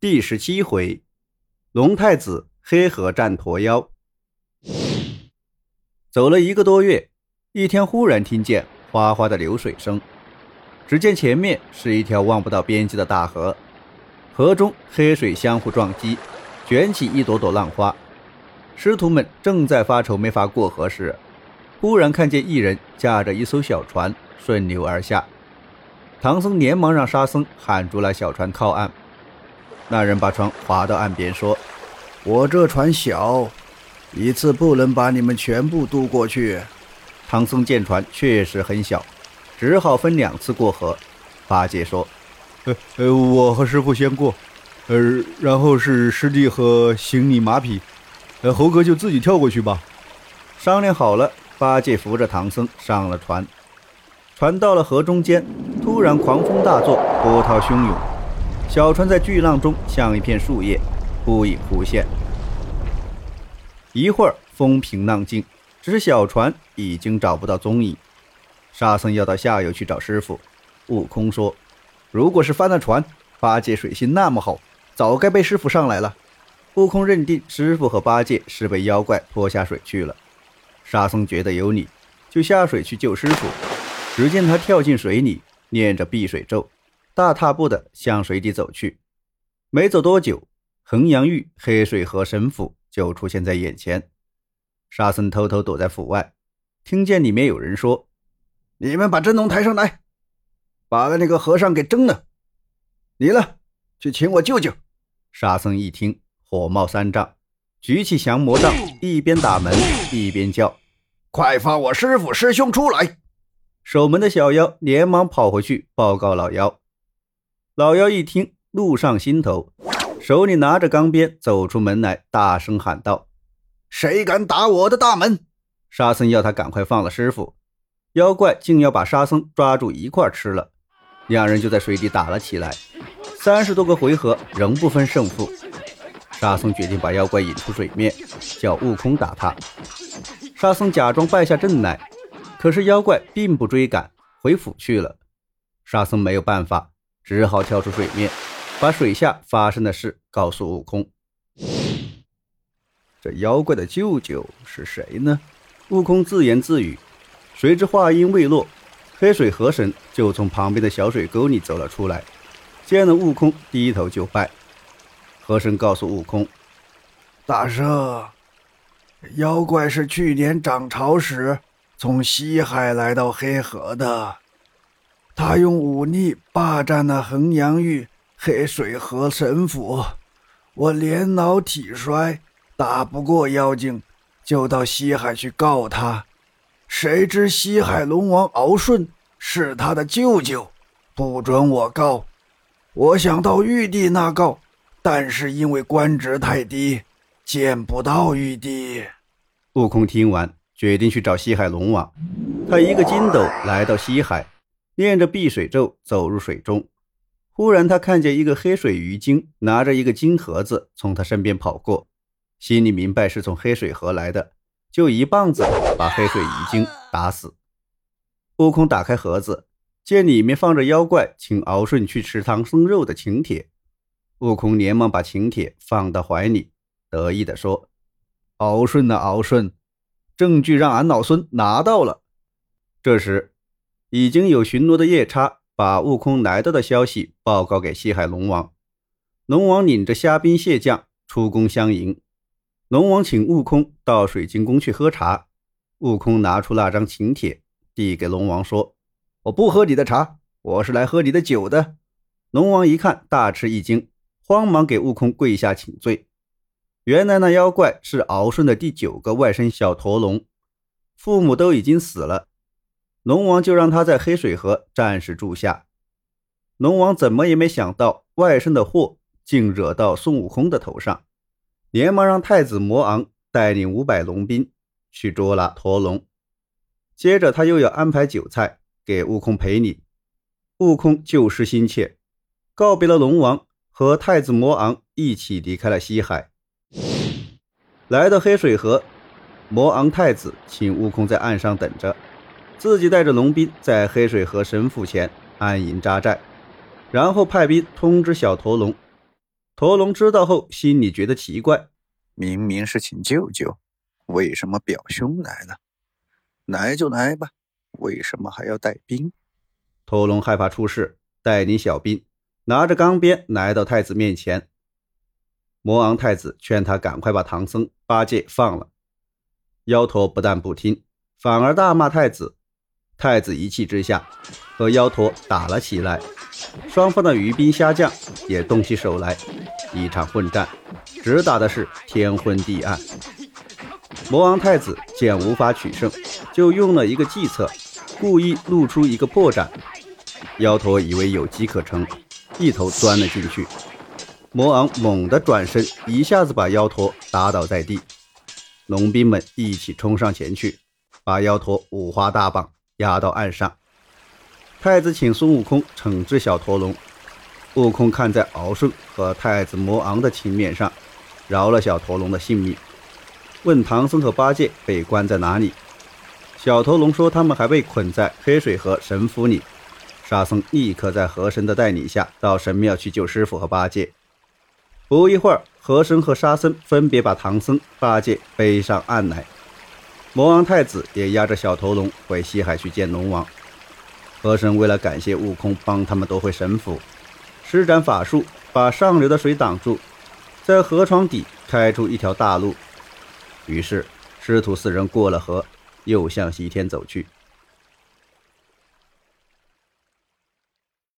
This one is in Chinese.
第十七回，龙太子黑河战驼妖。走了一个多月，一天忽然听见哗哗的流水声，只见前面是一条望不到边际的大河，河中黑水相互撞击，卷起一朵朵浪花。师徒们正在发愁没法过河时，忽然看见一人驾着一艘小船顺流而下，唐僧连忙让沙僧喊住了小船靠岸。那人把船划到岸边，说：“我这船小，一次不能把你们全部渡过去。”唐僧见船确实很小，只好分两次过河。八戒说：“呃呃，我和师傅先过，呃，然后是师弟和行李马匹，呃，猴哥就自己跳过去吧。”商量好了，八戒扶着唐僧上了船。船到了河中间，突然狂风大作，波涛汹涌。小船在巨浪中像一片树叶，忽隐忽现。一会儿风平浪静，只是小船已经找不到踪影。沙僧要到下游去找师傅。悟空说：“如果是翻了船，八戒水性那么好，早该被师傅上来了。”悟空认定师傅和八戒是被妖怪拖下水去了。沙僧觉得有理，就下水去救师傅。只见他跳进水里，念着避水咒。大踏步的向水底走去，没走多久，衡阳玉黑水河神府就出现在眼前。沙僧偷偷躲在府外，听见里面有人说：“你们把真龙抬上来，把那个和尚给蒸了。你呢，去请我舅舅。”沙僧一听，火冒三丈，举起降魔杖，一边打门一边叫：“快放我师傅师兄出来！”守门的小妖连忙跑回去报告老妖。老妖一听，怒上心头，手里拿着钢鞭，走出门来，大声喊道：“谁敢打我的大门？”沙僧要他赶快放了师傅，妖怪竟要把沙僧抓住一块吃了。两人就在水底打了起来，三十多个回合仍不分胜负。沙僧决定把妖怪引出水面，叫悟空打他。沙僧假装败下阵来，可是妖怪并不追赶，回府去了。沙僧没有办法。只好跳出水面，把水下发生的事告诉悟空。这妖怪的舅舅是谁呢？悟空自言自语。谁知话音未落，黑水河神就从旁边的小水沟里走了出来，见了悟空，低头就拜。河神告诉悟空：“大圣，妖怪是去年涨潮时从西海来到黑河的。”他用武力霸占了衡阳玉黑水河神府，我年老体衰，打不过妖精，就到西海去告他。谁知西海龙王敖顺是他的舅舅，不准我告。我想到玉帝那告，但是因为官职太低，见不到玉帝。悟空听完，决定去找西海龙王。他一个筋斗来到西海。念着避水咒，走入水中。忽然，他看见一个黑水鱼精拿着一个金盒子从他身边跑过，心里明白是从黑水河来的，就一棒子把黑水鱼精打死。悟空打开盒子，见里面放着妖怪请敖顺去吃唐僧肉的请帖。悟空连忙把请帖放到怀里，得意地说：“敖顺啊，敖顺，证据让俺老孙拿到了。”这时。已经有巡逻的夜叉把悟空来到的消息报告给西海龙王，龙王领着虾兵蟹将出宫相迎。龙王请悟空到水晶宫去喝茶，悟空拿出那张请帖递给龙王说：“我不喝你的茶，我是来喝你的酒的。”龙王一看大吃一惊，慌忙给悟空跪下请罪。原来那妖怪是敖顺的第九个外甥小驼龙，父母都已经死了。龙王就让他在黑水河暂时住下。龙王怎么也没想到，外甥的祸竟惹到孙悟空的头上，连忙让太子魔昂带领五百龙兵去捉拿驼龙。接着，他又要安排酒菜给悟空赔礼。悟空旧事心切，告别了龙王，和太子魔昂一起离开了西海，来到黑水河。魔昂太子请悟空在岸上等着。自己带着龙兵在黑水河神府前安营扎寨，然后派兵通知小驼龙。驼龙知道后，心里觉得奇怪：明明是请舅舅，为什么表兄来了？来就来吧，为什么还要带兵？驼龙害怕出事，带领小兵，拿着钢鞭来到太子面前。魔昂太子劝他赶快把唐僧、八戒放了。妖驼不但不听，反而大骂太子。太子一气之下，和妖驼打了起来。双方的鱼兵虾将也动起手来，一场混战，直打的是天昏地暗。魔王太子见无法取胜，就用了一个计策，故意露出一个破绽。妖驼以为有机可乘，一头钻了进去。魔王猛地转身，一下子把妖驼打倒在地。龙兵们一起冲上前去，把妖驼五花大绑，压到岸上。太子请孙悟空惩治小驼龙，悟空看在敖顺和太子魔昂的情面上，饶了小驼龙的性命。问唐僧和八戒被关在哪里，小驼龙说他们还被捆在黑水河神府里。沙僧立刻在河神的带领下到神庙去救师傅和八戒。不一会儿，河神和沙僧分别把唐僧、八戒背上岸来。魔王太子也押着小头龙回西海去见龙王。河神为了感谢悟空帮他们夺回神斧，施展法术把上流的水挡住，在河床底开出一条大路。于是师徒四人过了河，又向西天走去。